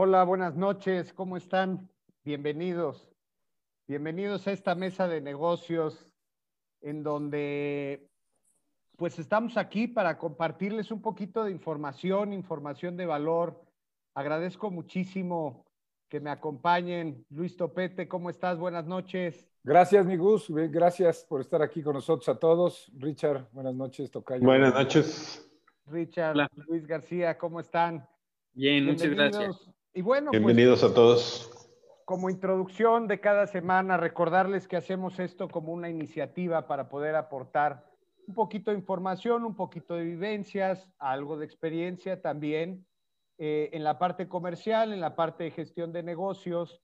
Hola, buenas noches, ¿cómo están? Bienvenidos. Bienvenidos a esta mesa de negocios en donde pues estamos aquí para compartirles un poquito de información, información de valor. Agradezco muchísimo que me acompañen. Luis Topete, ¿cómo estás? Buenas noches. Gracias, mi Gus. Gracias por estar aquí con nosotros a todos. Richard, buenas noches, Tocayo. Buenas noches. Richard, Luis García, ¿cómo están? Bien, muchas gracias. Y bueno, pues, bienvenidos a todos. Como introducción de cada semana, recordarles que hacemos esto como una iniciativa para poder aportar un poquito de información, un poquito de vivencias, algo de experiencia también eh, en la parte comercial, en la parte de gestión de negocios,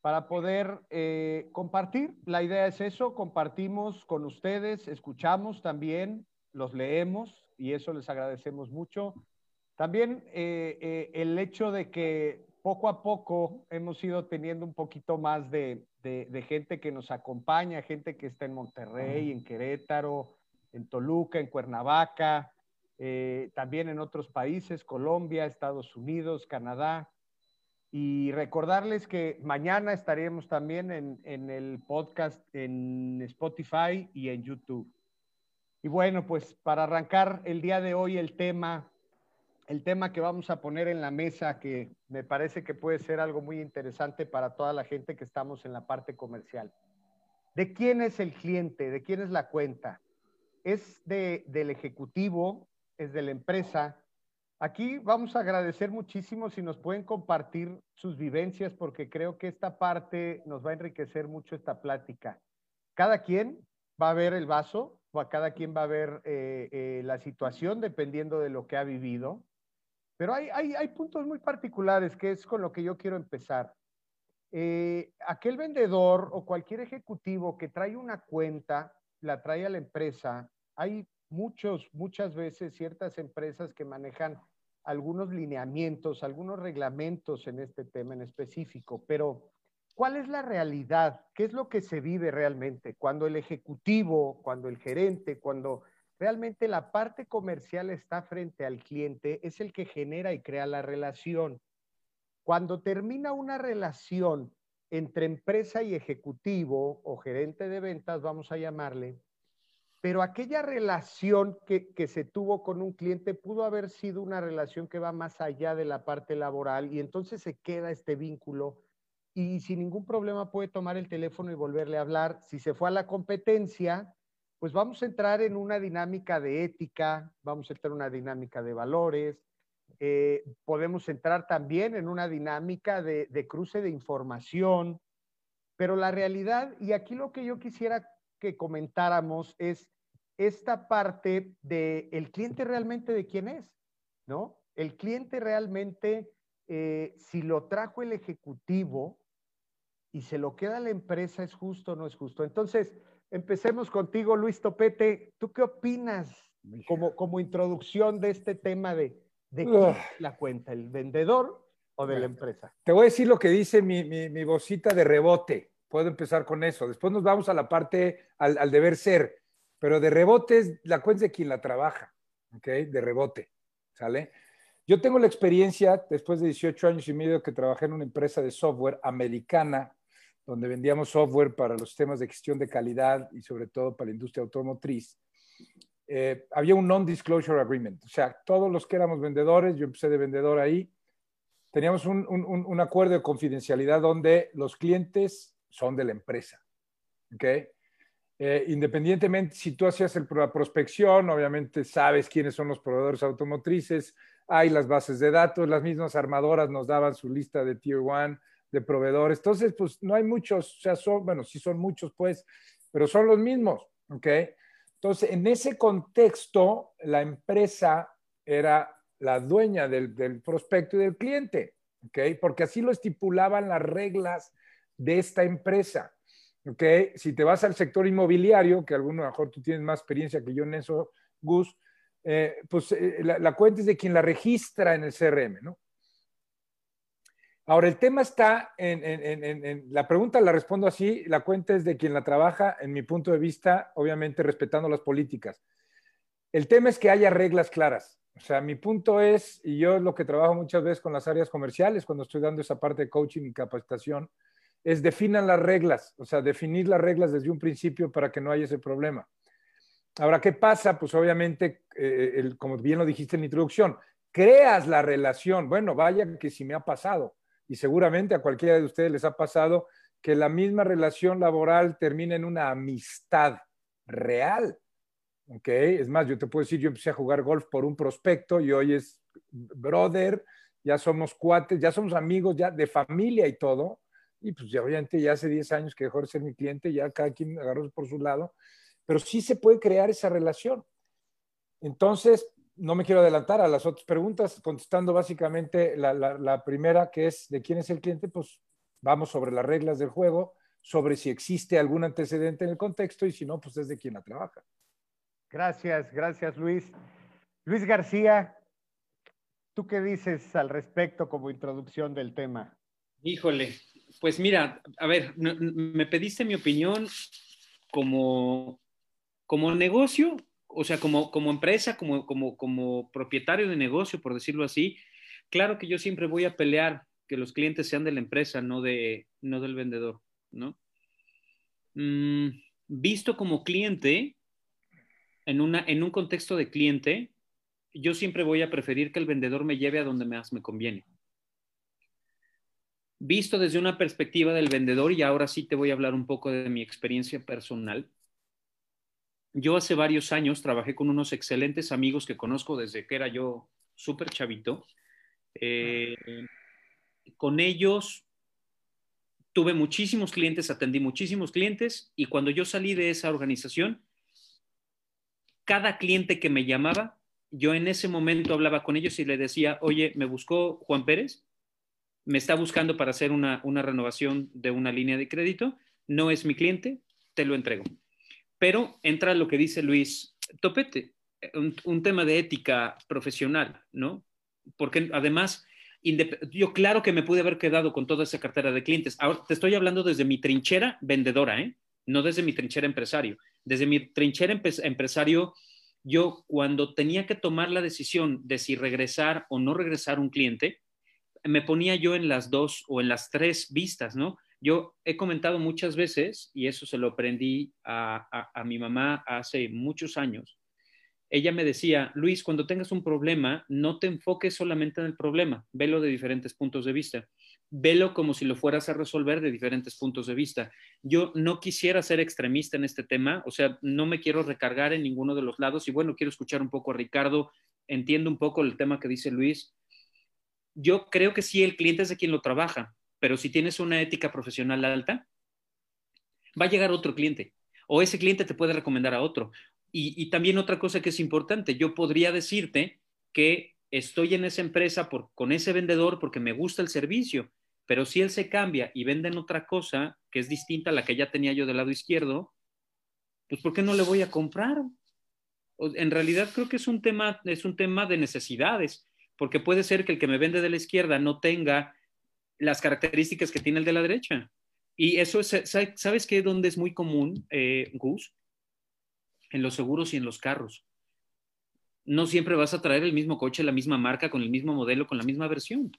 para poder eh, compartir. La idea es eso, compartimos con ustedes, escuchamos también, los leemos y eso les agradecemos mucho. También eh, eh, el hecho de que poco a poco hemos ido teniendo un poquito más de, gente que nos acompaña, gente que está en Monterrey, en Querétaro, en Toluca, en Cuernavaca, eh, también en otros países, Colombia, Estados Unidos, Canadá. Y recordarles que mañana estaremos también en, en el podcast en Spotify y en YouTube. Y bueno, pues para arrancar el día de hoy el tema el tema que vamos a poner en la mesa, que me parece que puede ser algo muy interesante para toda la gente que estamos en la parte comercial. ¿De quién es el cliente? ¿De quién es la cuenta? ¿Es de, del ejecutivo? ¿Es de la empresa? Aquí vamos a agradecer muchísimo si nos pueden compartir sus vivencias, porque creo que esta parte nos va a enriquecer mucho esta plática. Cada quien va a ver el vaso, o a cada quien va a ver eh, eh, la situación dependiendo de lo que ha vivido. Pero hay, hay, puntos muy particulares que es con lo que yo quiero empezar. Eh, aquel vendedor o cualquier ejecutivo que trae una cuenta, la trae a la empresa, hay muchos, muchas veces ciertas empresas que manejan algunos lineamientos, algunos reglamentos en este tema en específico, pero ¿cuál es la realidad? ¿Qué es lo que se vive realmente? Cuando el ejecutivo, cuando el gerente, cuando Realmente la parte comercial está frente al cliente, es el que genera y crea la relación. Cuando termina una relación entre empresa y ejecutivo o gerente de ventas, vamos a llamarle, pero aquella relación que, que, se tuvo con un cliente pudo haber sido una relación que va más allá de la parte laboral y entonces se queda este vínculo y sin ningún problema puede tomar el teléfono y volverle a hablar. Si se fue a la competencia, pues vamos a entrar en una dinámica de ética, vamos a entrar en una dinámica de valores, eh, podemos entrar también en una dinámica de, cruce de información, pero la realidad, y aquí lo que yo quisiera que comentáramos es esta parte de el cliente realmente de quién es, ¿no? El cliente realmente, eh, si lo trajo el ejecutivo y se lo queda la empresa, ¿es justo o no es justo? Entonces, Empecemos contigo, Luis Topete. ¿Tú qué opinas como, como introducción de este tema de, de la cuenta, el vendedor o de la empresa? Te voy a decir lo que dice mi, mi, mi, vocita de rebote. Puedo empezar con eso. Después nos vamos a la parte, al, al deber ser. Pero de rebote es la cuenta de quien la trabaja, ¿ok? De rebote, ¿sale? Yo tengo la experiencia, después de 18 años y medio que trabajé en una empresa de software americana donde vendíamos software para los temas de gestión de calidad y sobre todo para la industria automotriz, eh, había un non-disclosure agreement. O sea, todos los que éramos vendedores, yo empecé de vendedor ahí, teníamos un, un, un acuerdo de confidencialidad donde los clientes son de la empresa. ¿Ok? Eh, independientemente si tú hacías el, la prospección, obviamente sabes quiénes son los proveedores automotrices, hay las bases de datos, las mismas armadoras nos daban su lista de Tier 1, de proveedores. Entonces, pues no hay muchos, o sea, son, bueno, sí son muchos, pues, pero son los mismos, ¿ok? Entonces, en ese contexto, la empresa era la dueña del, del prospecto y del cliente, ¿ok? Porque así lo estipulaban las reglas de esta empresa. ¿ok? Si te vas al sector inmobiliario, que a alguno mejor tú tienes más experiencia que yo en eso, Gus, eh, pues eh, la, la, cuenta es de quien la registra en el CRM, ¿no? Ahora, el tema está en, la pregunta la respondo así, la cuenta es de quien la trabaja, en mi punto de vista, obviamente respetando las políticas. El tema es que haya reglas claras, O sea, mi punto es, y yo lo que trabajo muchas veces con las áreas comerciales, cuando estoy dando esa parte de coaching y capacitación, es definan las reglas, o sea, definir las reglas desde un principio para que no haya ese problema. Ahora, ¿qué pasa? Pues obviamente, eh, como bien lo dijiste en la introducción, creas la relación. Bueno, vaya que si me ha pasado, y seguramente a cualquiera de ustedes les ha pasado, que la misma relación laboral termina en una amistad real. ¿Ok? Es más, yo te puedo decir, yo empecé a jugar golf por un prospecto y hoy es brother, ya somos cuates, ya somos amigos, ya de familia y todo. Y pues ya obviamente ya hace 10 años que dejó de ser mi cliente, ya cada quien agarró por su lado pero sí se puede crear esa relación. Entonces, no me quiero adelantar a las otras preguntas, contestando básicamente la, primera, que es de quién es el cliente, pues vamos sobre las reglas del juego, sobre si existe algún antecedente en el contexto y si no, pues es de quién la trabaja. Gracias, gracias Luis. Luis García, ¿tú qué dices al respecto como introducción del tema? Híjole, pues mira, a ver, me pediste mi opinión como como negocio, o sea, como, como empresa, como, como, como propietario de negocio, por decirlo así, claro que yo siempre voy a pelear que los clientes sean de la empresa, no, de, no del vendedor, ¿no? Mm, visto como cliente, en, una, en un contexto de cliente, yo siempre voy a preferir que el vendedor me lleve a donde más me conviene. Visto desde una perspectiva del vendedor, y ahora sí te voy a hablar un poco de mi experiencia personal, yo hace varios años trabajé con unos excelentes amigos que conozco desde que era yo súper chavito. Eh, con ellos tuve muchísimos clientes, atendí muchísimos clientes y cuando yo salí de esa organización, cada cliente que me llamaba, yo en ese momento hablaba con ellos y le decía, oye, me buscó Juan Pérez, me está buscando para hacer una, una renovación de una línea de crédito, no es mi cliente, te lo entrego. Pero entra lo que dice Luis Topete, un, tema de ética profesional, ¿no? Porque además, yo claro que me pude haber quedado con toda esa cartera de clientes. Ahora te estoy hablando desde mi trinchera vendedora, ¿eh? No desde mi trinchera empresario. Desde mi trinchera empresario, yo cuando tenía que tomar la decisión de si regresar o no regresar un cliente, me ponía yo en las dos o en las tres vistas, ¿no? Yo he comentado muchas veces, y eso se lo aprendí a, mi mamá hace muchos años, ella me decía, Luis, cuando tengas un problema, no te enfoques solamente en el problema, velo de diferentes puntos de vista, velo como si lo fueras a resolver de diferentes puntos de vista. Yo no quisiera ser extremista en este tema, o sea, no me quiero recargar en ninguno de los lados y bueno, quiero escuchar un poco a Ricardo, entiendo un poco el tema que dice Luis. Yo creo que sí, el cliente es de quien lo trabaja, pero si tienes una ética profesional alta, va a llegar otro cliente o ese cliente te puede recomendar a otro. Y, también otra cosa que es importante, yo podría decirte que estoy en esa empresa por, con ese vendedor porque me gusta el servicio, pero si él se cambia y venden otra cosa que es distinta a la que ya tenía yo del lado izquierdo, pues ¿por qué no le voy a comprar? En realidad creo que es un tema, es un tema de necesidades, porque puede ser que el que me vende de la izquierda no tenga las características que tiene el de la derecha. Y eso es, ¿sabes qué? Donde es muy común, eh, Gus? En los seguros y en los carros. No siempre vas a traer el mismo coche, la misma marca, con el mismo modelo, con la misma versión.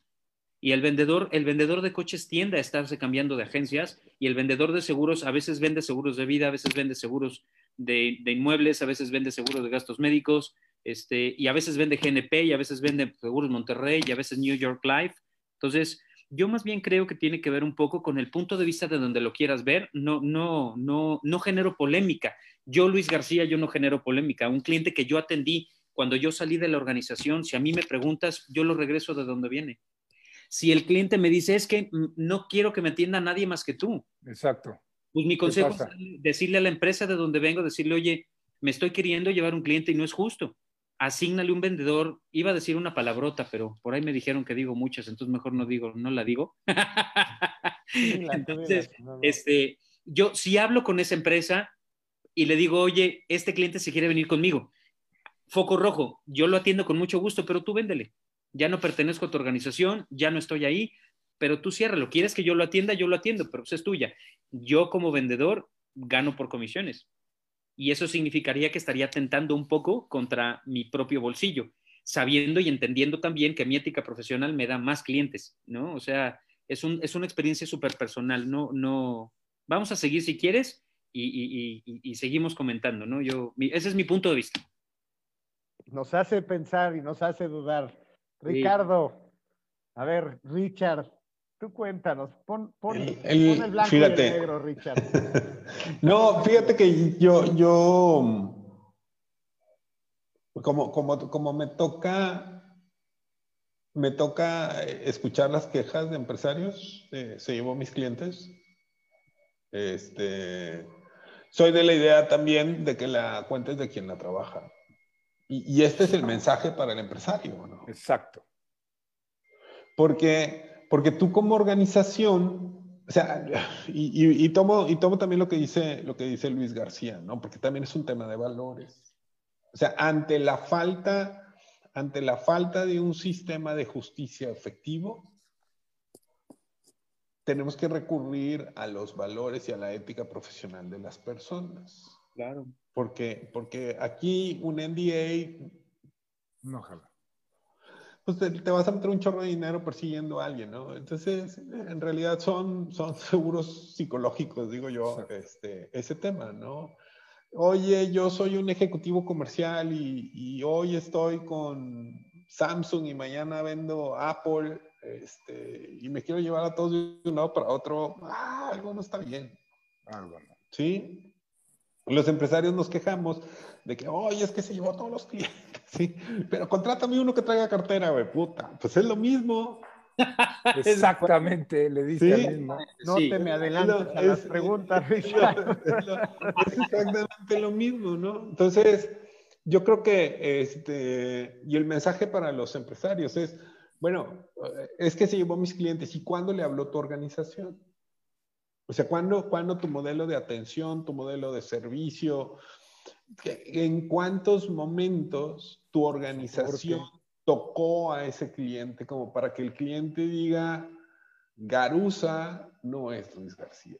Y el vendedor, el vendedor de coches tiende a estarse cambiando de agencias y el vendedor de seguros a veces vende seguros de vida, a veces vende seguros de, inmuebles, a veces vende seguros de gastos médicos, este, y a veces vende GNP y a veces vende seguros Monterrey y a veces New York Life. Entonces, yo más bien creo que tiene que ver un poco con el punto de vista de donde lo quieras ver. No, no, no, no genero polémica. Yo, Luis García, yo no genero polémica. Un cliente que yo atendí cuando yo salí de la organización, si a mí me preguntas, yo lo regreso de donde viene. Si el cliente me dice, es que no quiero que me atienda nadie más que tú. Exacto. Pues mi consejo es decirle a la empresa de donde vengo, decirle, oye, me estoy queriendo llevar un cliente y no es justo asígnale un vendedor, iba a decir una palabrota, pero por ahí me dijeron que digo muchas, entonces mejor no digo, no la digo. entonces, este, yo si hablo con esa empresa y le digo, oye, este cliente se quiere venir conmigo, foco rojo, yo lo atiendo con mucho gusto, pero tú véndele. Ya no pertenezco a tu organización, ya no estoy ahí, pero tú lo ¿Quieres que yo lo atienda? Yo lo atiendo, pero pues es tuya. Yo como vendedor gano por comisiones y eso significaría que estaría tentando un poco contra mi propio bolsillo. sabiendo y entendiendo también que mi ética profesional me da más clientes, ¿no? O sea, es, un, es una experiencia súper personal, no, no, vamos a seguir si quieres y, y, y, seguimos comentando, ¿no? Yo, mi, ese es mi punto de vista. Nos hace pensar y nos hace dudar. Ricardo, a ver, Richard, tú cuéntanos, pon, pon, el, el, pon el blanco fíjate. y el negro, Richard. no, fíjate que yo, yo como, como, como me toca, me toca escuchar las quejas de empresarios, eh, se llevó mis clientes. Este, soy de la idea también de que la cuenta es de quien la trabaja. Y, y este es el mensaje para el empresario, ¿no? Exacto. Porque, porque tú como organización, o sea, y, y, y, tomo, y tomo también lo que, dice, lo que dice Luis García, ¿no? Porque también es un tema de valores. O sea, ante la falta, ante la falta de un sistema de justicia efectivo, tenemos que recurrir a los valores y a la ética profesional de las personas. Claro. Porque, porque aquí un NDA... No, ojalá. Pues te, te, vas a meter un chorro de dinero persiguiendo a alguien, ¿no? Entonces, en realidad son, son seguros psicológicos, digo yo, este, ese tema, ¿no? Oye, yo soy un ejecutivo comercial y, y hoy estoy con Samsung y mañana vendo Apple este, y me quiero llevar a todos de un lado para otro, ah, algo no está bien. Algo no. ¿Sí? Los empresarios nos quejamos de que, oye, es que se llevó a todos los clientes, ¿sí? Pero contrátame uno que traiga cartera, güey, puta. Pues es lo mismo. Exactamente, le dice ¿Sí? mismo. No Sí. te me adelantes Es- a las es- preguntas, Es Richard. exactamente lo mismo, ¿no? Entonces, yo creo que, este, y el mensaje para los empresarios es, bueno, es que se llevó a mis clientes, ¿y cuándo le habló tu organización? O sea, ¿cuándo, cuándo tu modelo de atención, tu modelo de servicio, en cuántos momentos tu organización tocó a ese cliente como para que el cliente diga, Garusa no es Luis García.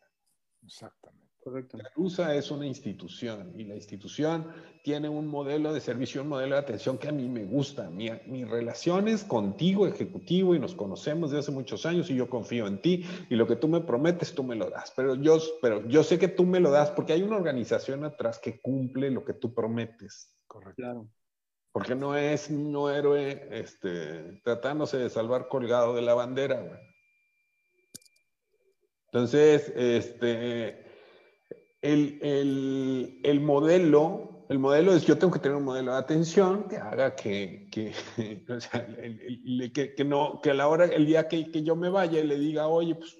Exactamente. Correcto. Garusa es una institución y la institución tiene un modelo de servicio, un modelo de atención que a mí me gusta. Mi, mi relación es contigo, ejecutivo, y nos conocemos desde hace muchos años y yo confío en ti y lo que tú me prometes, tú me lo das. Pero yo, pero yo sé que tú me lo das porque hay una organización atrás que cumple lo que tú prometes. Correcto. Claro. Porque no es un héroe este, tratándose de salvar colgado de la bandera. güey. Entonces, este, el, el, el, modelo, el modelo es, yo tengo que tener un modelo de atención que haga que, que, que, no, que a la hora, el día que, que yo me vaya y le diga, oye, pues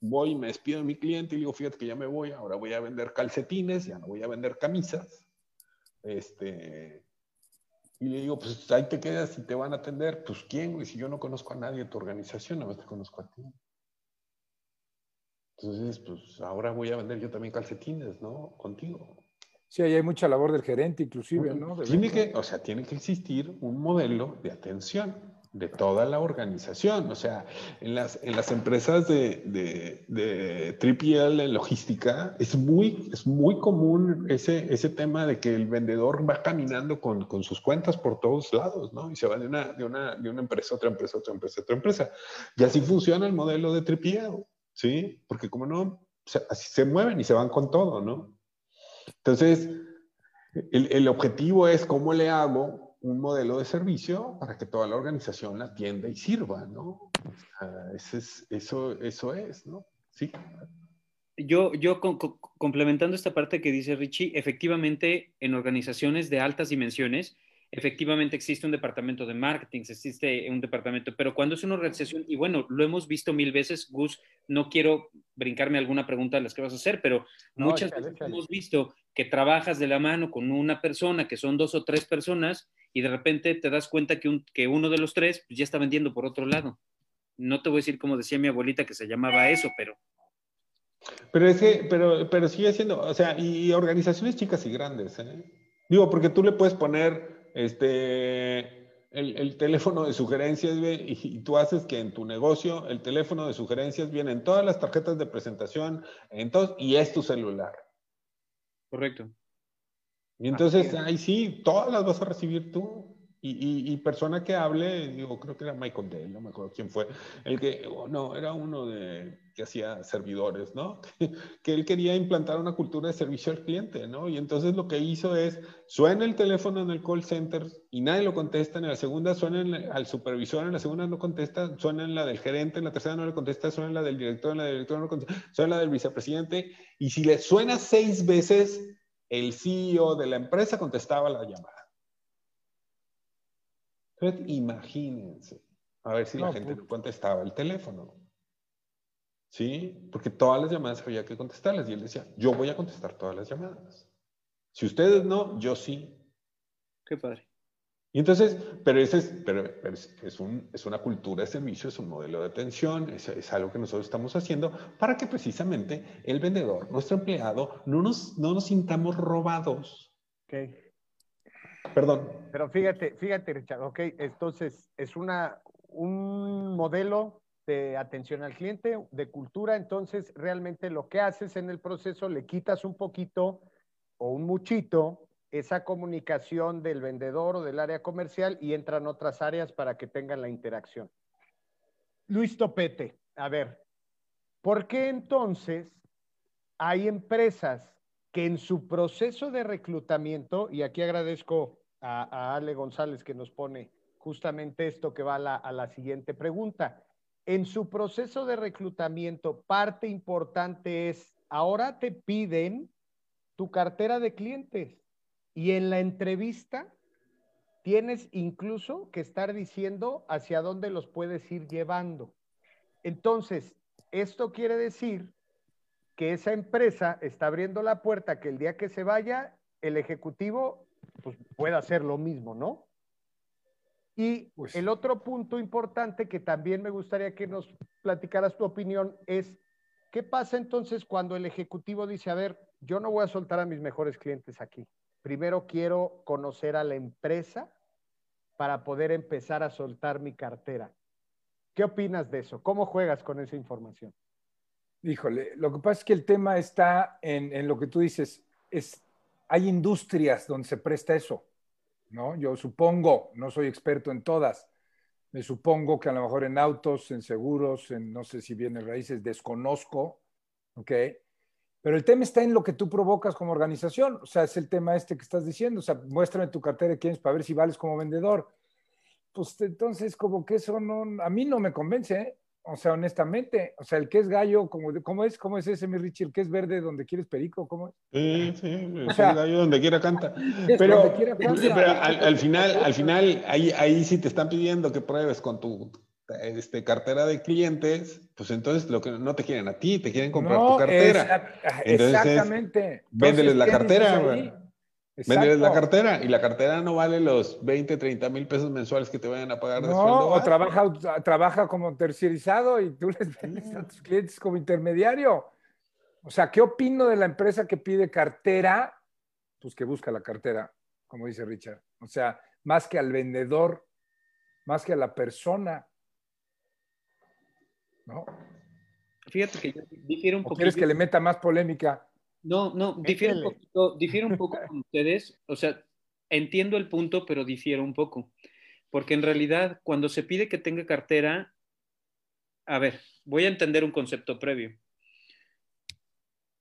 voy y me despido de mi cliente y le digo, fíjate que ya me voy, ahora voy a vender calcetines, ya no voy a vender camisas. Este, y le digo, pues ahí te quedas y te van a atender. Pues quién, güey, si yo no conozco a nadie de tu organización, nada más te conozco a ti. Entonces, pues ahora voy a vender yo también calcetines, ¿no? Contigo. Sí, ahí hay mucha labor del gerente, inclusive, ¿no? De tiene venta. que, o sea, tiene que existir un modelo de atención de toda la organización. O sea, en las, en las empresas de, de, de 3PL en logística es muy, es muy común ese, ese tema de que el vendedor va caminando con, con sus cuentas por todos lados, ¿no? Y se va de una, de, una, de una empresa a otra empresa, otra empresa, otra empresa. Y así funciona el modelo de 3PL, ¿sí? Porque como no, se, se mueven y se van con todo, ¿no? Entonces, el, el objetivo es cómo le hago un modelo de servicio para que toda la organización la atienda y sirva, ¿no? Ese es, eso, eso es, ¿no? Sí. Yo, yo complementando esta parte que dice Richie, efectivamente en organizaciones de altas dimensiones, efectivamente existe un departamento de marketing, existe un departamento, pero cuando es una organización, y bueno, lo hemos visto mil veces, Gus, no quiero brincarme alguna pregunta de las que vas a hacer, pero No, muchas échale, veces échale. hemos visto que trabajas de la mano con una persona, que son dos o tres personas, y de repente te das cuenta que, un, que uno de los tres pues, ya está vendiendo por otro lado. No te voy a decir como decía mi abuelita que se llamaba eso, pero Pero es que, pero, pero sigue siendo, o sea, y, y organizaciones chicas y grandes, ¿eh? Digo, porque tú le puedes poner este el, el teléfono de sugerencias y, y, tú haces que en tu negocio el teléfono de sugerencias viene en todas las tarjetas de presentación, en todo, y es tu celular. Correcto. Y entonces, ahí sí, todas las vas a recibir tú. Y, persona que hable, digo, creo que era Michael Dell, no me acuerdo quién fue, el que, oh, no, era uno de, que hacía servidores, ¿no? que él quería implantar una cultura de servicio al cliente, ¿no? Y entonces lo que hizo es, suena el teléfono en el call center y nadie lo contesta, en la segunda suena al supervisor, en la segunda no contesta, suena en la del gerente, en la tercera no le contesta, suena en la del director, en la del director no contesta, suena en la del vicepresidente, y si le suena seis veces, el CEO de la empresa contestaba la llamada. Entonces, imagínense, a ver si la gente pues. contestaba el teléfono. ¿Sí? Porque todas las llamadas había que contestarlas. Y él decía, yo voy a contestar todas las llamadas. Si ustedes no, yo sí. Qué padre. Y entonces, pero, ese es, pero, es, un, es, una cultura de servicio, es un modelo de atención, es, es, algo que nosotros estamos haciendo para que precisamente el vendedor, nuestro empleado, no nos, no nos sintamos robados. Okay. Perdón. Pero fíjate, fíjate, Richard, ok, entonces es una, un modelo de atención al cliente, de cultura, entonces realmente lo que haces en el proceso, le quitas un poquito o un muchito esa comunicación del vendedor o del área comercial y entran otras áreas para que tengan la interacción. Luis Topete, a ver, ¿por qué entonces hay empresas que en su proceso de reclutamiento, y aquí agradezco a, Ale González que nos pone justamente esto que va a la, siguiente pregunta. En su proceso de reclutamiento, parte importante es, ahora te piden tu cartera de clientes y en la entrevista tienes incluso que estar diciendo hacia dónde los puedes ir llevando. Entonces, esto quiere decir que esa empresa está abriendo la puerta que el día que se vaya, el ejecutivo pues, pueda hacer lo mismo, ¿no? Y pues el otro punto importante que también me gustaría que nos platicaras tu opinión es, ¿qué pasa entonces cuando el ejecutivo dice, a ver, yo no voy a soltar a mis mejores clientes aquí? Primero quiero conocer a la empresa para poder empezar a soltar mi cartera. ¿Qué opinas de eso? ¿Cómo juegas con esa información? Híjole, lo que pasa es que el tema está en, lo que tú dices. Es, hay industrias donde se presta eso, ¿no? Yo supongo, no soy experto en todas, me supongo que a lo mejor en autos, en seguros, en no sé si viene raíces, desconozco, ¿ok? Pero el tema está en lo que tú provocas como organización, o sea, es el tema este que estás diciendo, o sea, muéstrame tu cartera de clientes para ver si vales como vendedor. Pues entonces, como que eso no, a mí no me convence, ¿eh? O sea, honestamente, o sea, el que es gallo, ¿cómo, cómo es? ¿Cómo es ese, mi Richie? El que es verde donde quieres perico, ¿cómo es? Sí, sí, el gallo donde quiera canta. Pero, al, final, al final, ahí, ahí sí te están pidiendo que pruebes con tu este, cartera de clientes, pues entonces lo que no te quieren a ti, te quieren comprar tu cartera. exactamente. véndeles la cartera, Vendes la cartera y la cartera no vale los 20, 30 mil pesos mensuales que te vayan a pagar de sueldo. O trabaja, trabaja como terciarizado y tú les vendes a tus clientes como intermediario. O sea, ¿qué opino de la empresa que pide cartera? Pues que busca la cartera, como dice Richard. O sea, más que al vendedor, más que a la persona. ¿No? Fíjate que yo difiero un poco. ¿Quieres que le meta más polémica? No, no, difiere un, poquito, difiere un poco con ustedes. O sea, entiendo el punto, pero difiero un poco. Porque en realidad, cuando se pide que tenga cartera, a ver, voy a entender un concepto previo.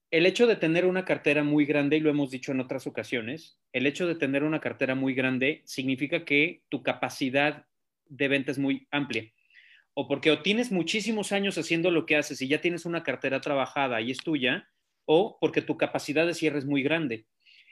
El hecho de tener una cartera muy grande, y lo hemos dicho en otras ocasiones, el hecho de tener una cartera muy grande significa que tu capacidad de venta es muy amplia. O porque o tienes muchísimos años haciendo lo que haces y ya tienes una cartera trabajada y es tuya, o porque tu capacidad de cierre es muy grande.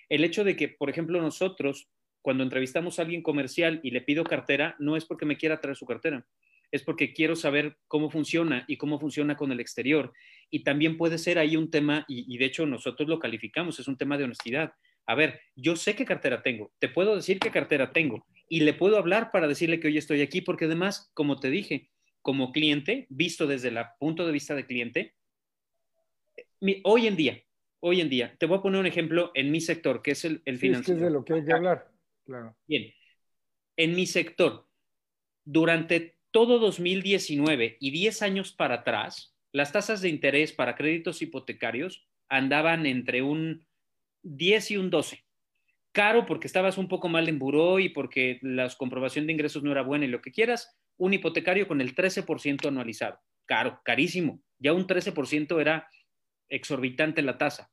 El hecho de que, por ejemplo, nosotros, cuando entrevistamos a alguien comercial y le pido cartera, no es porque me quiera traer su cartera, es porque quiero saber cómo funciona y cómo funciona con el exterior. Y también puede ser ahí un tema, y, de hecho nosotros lo calificamos, es un tema de honestidad. A ver, yo sé qué cartera tengo, te puedo decir qué cartera tengo y le puedo hablar para decirle que hoy estoy aquí, porque además, como te dije, como cliente, visto desde el punto de vista de cliente, hoy en día, hoy en día, te voy a poner un ejemplo en mi sector, que es el, el financiero. es de lo que hay que hablar, claro. Bien, en mi sector, durante todo 2019 y 10 años para atrás, las tasas de interés para créditos hipotecarios andaban entre un 10 y un 12. caro porque estabas un poco mal en buró y porque la comprobación de ingresos no era buena y lo que quieras, un hipotecario con el 13% anualizado. Caro, carísimo. Ya un 13% era exorbitante la tasa.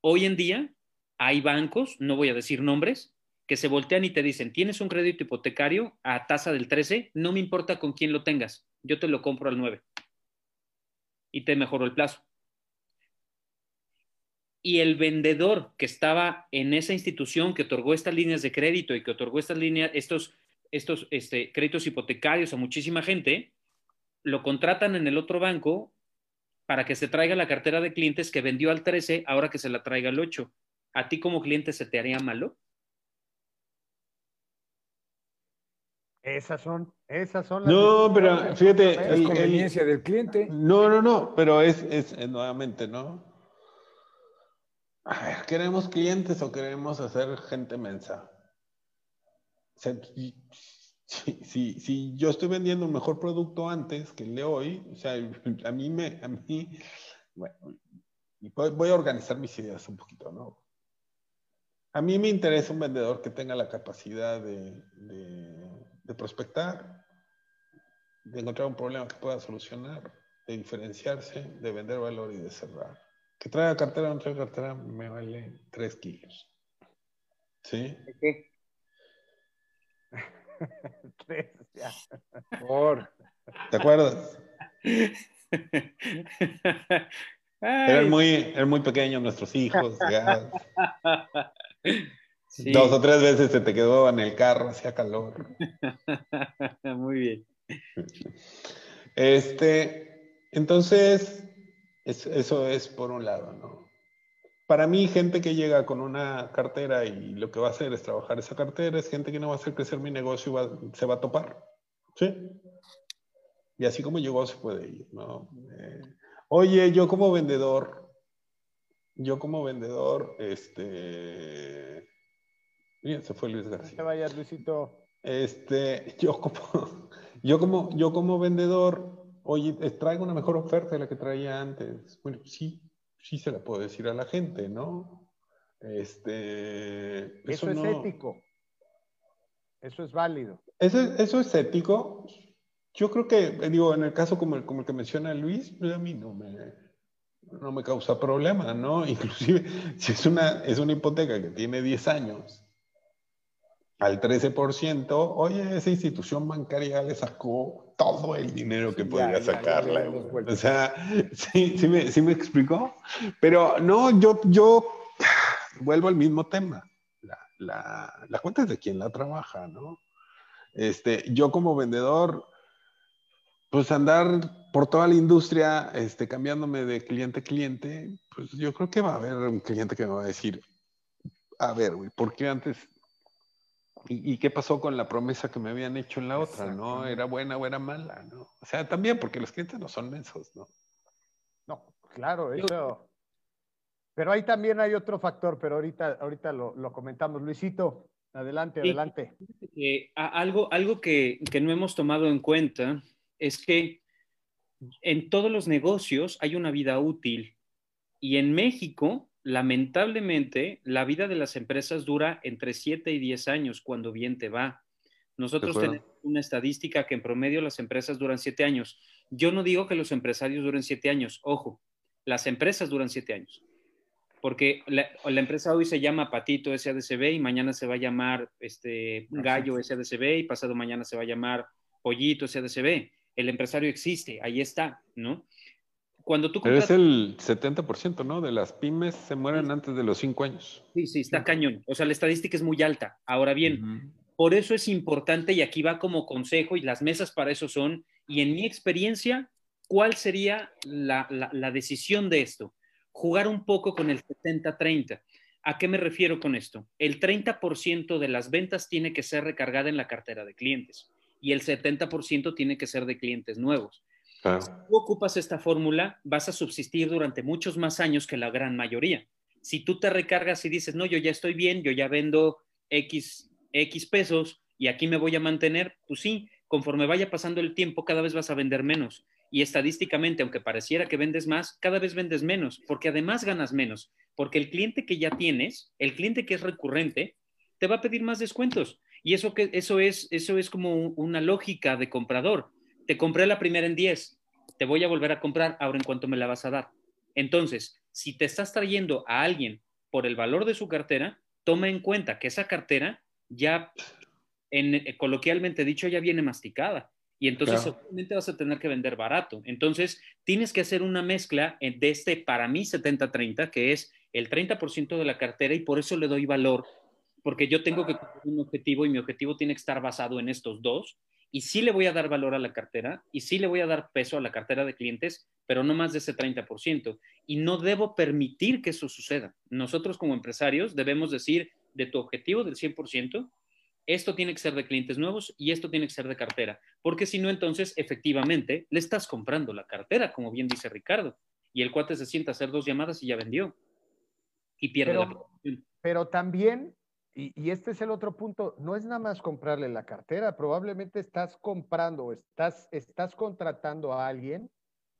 Hoy en día hay bancos, no voy a decir nombres, que se voltean y te dicen, tienes un crédito hipotecario a tasa del 13, no me importa con quién lo tengas, yo te lo compro al 9 y te mejoro el plazo. Y el vendedor que estaba en esa institución que otorgó estas líneas de crédito y que otorgó estas líneas, estos, estos este, créditos hipotecarios a muchísima gente, lo contratan en el otro banco para que se traiga la cartera de clientes que vendió al 13, ahora que se la traiga al 8. ¿A ti como cliente se te haría malo? Esas son, esas son las. No, pero fíjate. Es conveniencia del cliente. No, no, no, pero es, es, nuevamente, ¿no? A ver, ¿queremos clientes o queremos hacer gente mensa? Si, si, yo estoy vendiendo un mejor producto antes que el de hoy, o sea, a mí me, a mí, bueno, voy a organizar mis ideas un poquito, ¿no? A mí me interesa un vendedor que tenga la capacidad de, de, prospectar, de encontrar un problema que pueda solucionar, de diferenciarse, de vender valor y de cerrar. Que traiga cartera o no traiga cartera me vale 3 kilos. ¿Sí? ¿Qué? Tres, ya. Por. ¿Te acuerdas? Eran muy, eran muy pequeños nuestros hijos. Dos o tres veces se te quedó en el carro, hacía calor. Muy bien. Este, entonces, eso es por un lado, ¿no? Para mí, gente que llega con una cartera y lo que va a hacer es trabajar esa cartera, es gente que no va a hacer crecer mi negocio y se va a topar. ¿Sí? Y así como llegó, se puede ir, ¿no? Eh, oye, yo como vendedor, yo como vendedor, este... Bien, se fue Luis García. No te vayas, Luisito. Este, yo como, yo como, yo como vendedor, oye, traigo una mejor oferta de la que traía antes. Bueno, sí, sí se la puedo decir a la gente, ¿no? Este, eso, es ético. Eso es válido. Eso, eso es ético. Yo creo que, digo, en el caso como el, como el que menciona Luis, pues a mí no me, no me causa problema, ¿no? Inclusive, si es una, es una hipoteca que tiene 10 años al 13%, oye, esa institución bancaria le sacó todo el dinero que podía sacarle. o sea, sí, sí me, sí me, explicó. Pero no, yo, yo vuelvo al mismo tema. La, la, la, cuenta es de quien la trabaja, ¿no? Este, yo como vendedor, pues andar por toda la industria, este, cambiándome de cliente a cliente, pues yo creo que va a haber un cliente que me va a decir, a ver, güey, ¿por qué antes ¿Y, qué pasó con la promesa que me habían hecho en la otra? ¿No? ¿Era buena o era mala? ¿no? O sea, también porque los clientes no son mensos, ¿no? No, claro, eso. Pero ahí también hay otro factor, pero ahorita, ahorita lo, lo comentamos. Luisito, adelante, adelante. algo algo que, que no hemos tomado en cuenta es que en todos los negocios hay una vida útil. Y en México, lamentablemente, la vida de las empresas dura entre 7 y 10 años cuando bien te va. Nosotros tenemos una estadística que en promedio las empresas duran 7 años. Yo no digo que los empresarios duren 7 años, ojo, las empresas duran 7 años. Porque la, empresa hoy se llama Patito SADCB y mañana se va a llamar este, Gallo SADCB y pasado mañana se va a llamar Pollito SADCB. El empresario existe, ahí está, ¿no? Cuando tú Pero es el 70%, ¿no? De las pymes se mueren antes de los 5 años. Sí, sí, está cañón. O sea, la estadística es muy alta. Ahora bien, por eso es importante, y aquí va como consejo, y las mesas para eso son, y en mi experiencia, ¿cuál sería la, la decisión de esto? Jugar un poco con el 70-30. ¿A qué me refiero con esto? El 30% de las ventas tiene que ser recargada en la cartera de clientes y el 70% tiene que ser de clientes nuevos. Si tú ocupas esta fórmula, vas a subsistir durante muchos más años que la gran mayoría. Si tú te recargas y dices, no, yo ya estoy bien, yo ya vendo X, X pesos y aquí me voy a mantener, pues sí, conforme vaya pasando el tiempo, cada vez vas a vender menos. Y estadísticamente, aunque pareciera que vendes más, cada vez vendes menos, porque además ganas menos. porque el cliente que ya tienes, el cliente que es recurrente, te va a pedir más descuentos. Y eso, que, eso, es, eso es como una lógica de comprador. Te compré la primera en 10, te voy a volver a comprar ahora en cuanto me la vas a dar. Entonces, si te estás trayendo a alguien por el valor de su cartera, toma en cuenta que esa cartera ya, en, eh, coloquialmente dicho, ya viene masticada. Y entonces obviamente vas a tener que vender barato. Entonces, tienes que hacer una mezcla de este, para mí, 70-30, que es el 30% de la cartera y por eso le doy valor, porque yo tengo que cumplir un objetivo y mi objetivo tiene que estar basado en estos dos. Y sí le voy a dar valor a la cartera y sí le voy a dar peso a la cartera de clientes, pero no más de ese 30%. Y no debo permitir que eso suceda. Nosotros como empresarios debemos decir de tu objetivo del 100%, esto tiene que ser de clientes nuevos y esto tiene que ser de cartera, porque si no, entonces efectivamente le estás comprando la cartera, como bien dice Ricardo, y el cuate se sienta a hacer dos llamadas y ya vendió y pierde pero, la Pero también, y, este es el otro punto, no es nada más comprarle la cartera, probablemente estás comprando, estás, estás contratando a alguien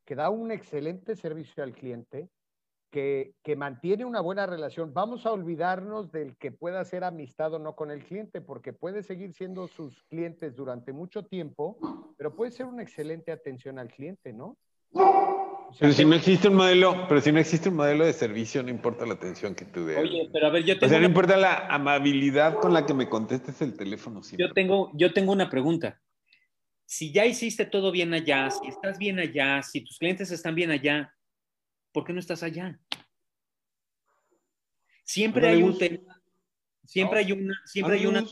que da un excelente servicio al cliente, que, que, mantiene una buena relación. Vamos a olvidarnos del que pueda ser amistad o no con el cliente, porque puede seguir siendo sus clientes durante mucho tiempo, pero puede ser una excelente atención al cliente, ¿no? Pero si no existe un modelo, pero si no existe un modelo de servicio, no importa la atención que tú des. Oye, pero a ver, yo tengo. O sea, no importa la amabilidad con la que me contestes el teléfono. Yo tengo, yo tengo una pregunta. Si ya hiciste todo bien allá, si estás bien allá, si tus clientes están bien allá, ¿por qué no estás allá? Siempre hay un tema, siempre hay una, siempre hay una.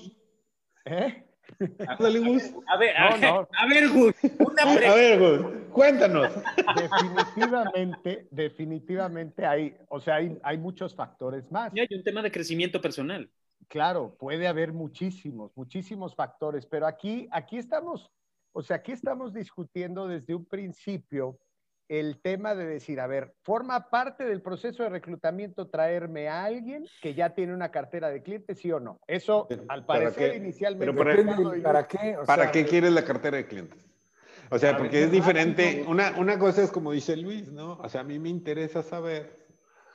¿Eh? Dale, Gus. A ver, a, no. a ver, Gus. Una a ver, Gus, cuéntanos. Definitivamente, definitivamente hay, o sea, hay, hay muchos factores más. Y hay un tema de crecimiento personal. Claro, puede haber muchísimos, muchísimos factores, pero aquí, aquí estamos, o sea, aquí estamos discutiendo desde un principio el tema de decir, a ver, ¿forma parte del proceso de reclutamiento traerme a alguien que ya tiene una cartera de clientes, sí o no? Eso, al parecer, inicialmente... Pero para, qué? ¿Para qué quieres la cartera de clientes? O sea, porque es diferente. Una, una cosa es como dice Luis, ¿no? O sea, a mí me interesa saber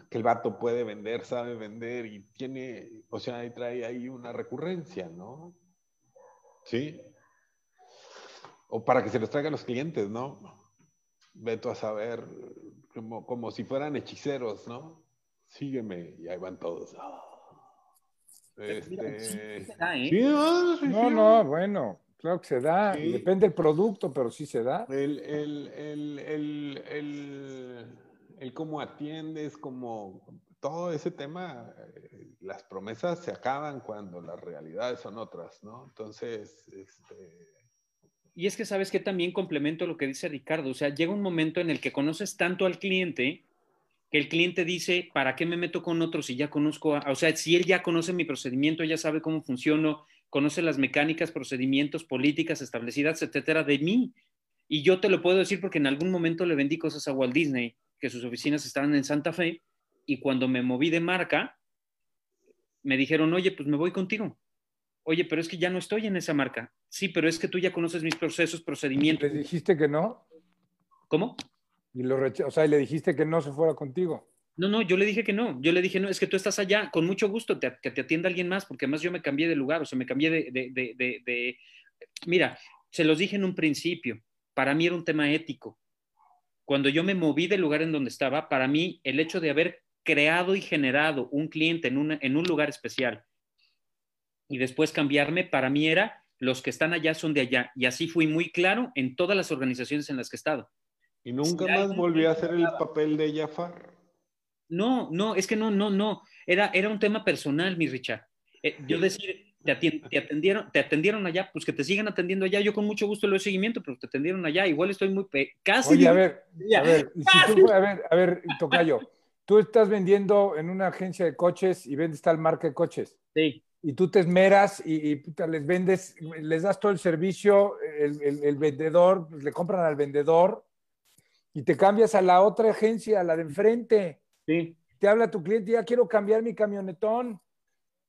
que el vato puede vender, sabe vender y tiene, o sea, trae ahí una recurrencia, ¿no? ¿Sí? O para que se los traiga a los clientes, ¿no? Veto a saber, como, como si fueran hechiceros, ¿no? Sígueme y ahí van todos. Este... no, no, bueno, claro que se da. Depende del producto, pero sí se da. El, el, el, el, el cómo atiendes, como todo ese tema, eh, las promesas se acaban cuando las realidades son otras, ¿no? Entonces, este y es que sabes que también complemento lo que dice Ricardo, o sea, llega un momento en el que conoces tanto al cliente que el cliente dice, ¿para qué me meto con otros si ya conozco? o sea, si él ya conoce mi procedimiento, ya sabe cómo funciono, conoce las mecánicas, procedimientos, políticas establecidas, etcétera, de mí. Y yo te lo puedo decir porque en algún momento le vendí cosas a Walt Disney, que sus oficinas estaban en Santa Fe, y cuando me moví de marca, me dijeron, oye, pues me voy contigo. Oye, pero es que ya no estoy en esa marca. Sí, pero es que tú ya conoces mis procesos, procedimientos. ¿Le dijiste que no? ¿Cómo? Y lo o sea, le dijiste que no se fuera contigo. No, no, yo le dije que no. Yo le dije, no, es que tú estás allá, con mucho gusto, que te atienda alguien más, porque además yo me cambié de lugar, o sea, me cambié de, de, de, de, Mira, se los dije en un principio, para mí era un tema ético. Cuando yo me moví del lugar en donde estaba, para mí el hecho de haber creado y generado un cliente en, una, en un lugar especial y después cambiarme, para mí era los que están allá son de allá. Y así fui muy claro en todas las organizaciones en las que he estado. ¿Y nunca más volví a hacer el papel de Jafar? No, no, es que no, no, no. Era, era un tema personal, mi Richard. Eh, yo decir, te, atendieron, te atendieron allá, pues que te sigan atendiendo allá. Yo con mucho gusto lo doy seguimiento, pero te atendieron allá. Igual estoy muy... Casi... Oye, a ver, a ver, a ver, a ver, Tocayo, tú estás vendiendo en una agencia de coches y vendes tal marca de coches. Sí y tú te esmeras y, les vendes, les das todo el servicio, el, vendedor, pues, le compran al vendedor y te cambias a la otra agencia, a la de enfrente. Sí. Te habla tu cliente, ya quiero cambiar mi camionetón.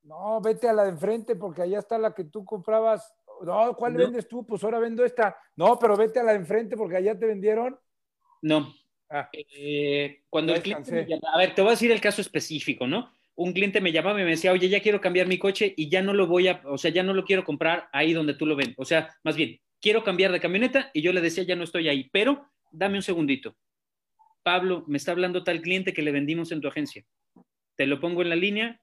No, vete a la de enfrente porque allá está la que tú comprabas. No, ¿cuál vendes tú? Pues ahora vendo esta. No, pero vete a la de enfrente porque allá te vendieron. No. Ah. Eh, cuando el cliente a ver, te voy a decir el caso específico, ¿no? Un cliente me llamaba y me decía, oye, ya quiero cambiar mi coche y ya no lo voy a, o sea, ya no lo quiero comprar ahí donde tú lo ven. O sea, más bien, quiero cambiar de camioneta y yo le decía, ya no estoy ahí, pero dame un segundito. Pablo, me está hablando tal cliente que le vendimos en tu agencia. Te lo pongo en la línea.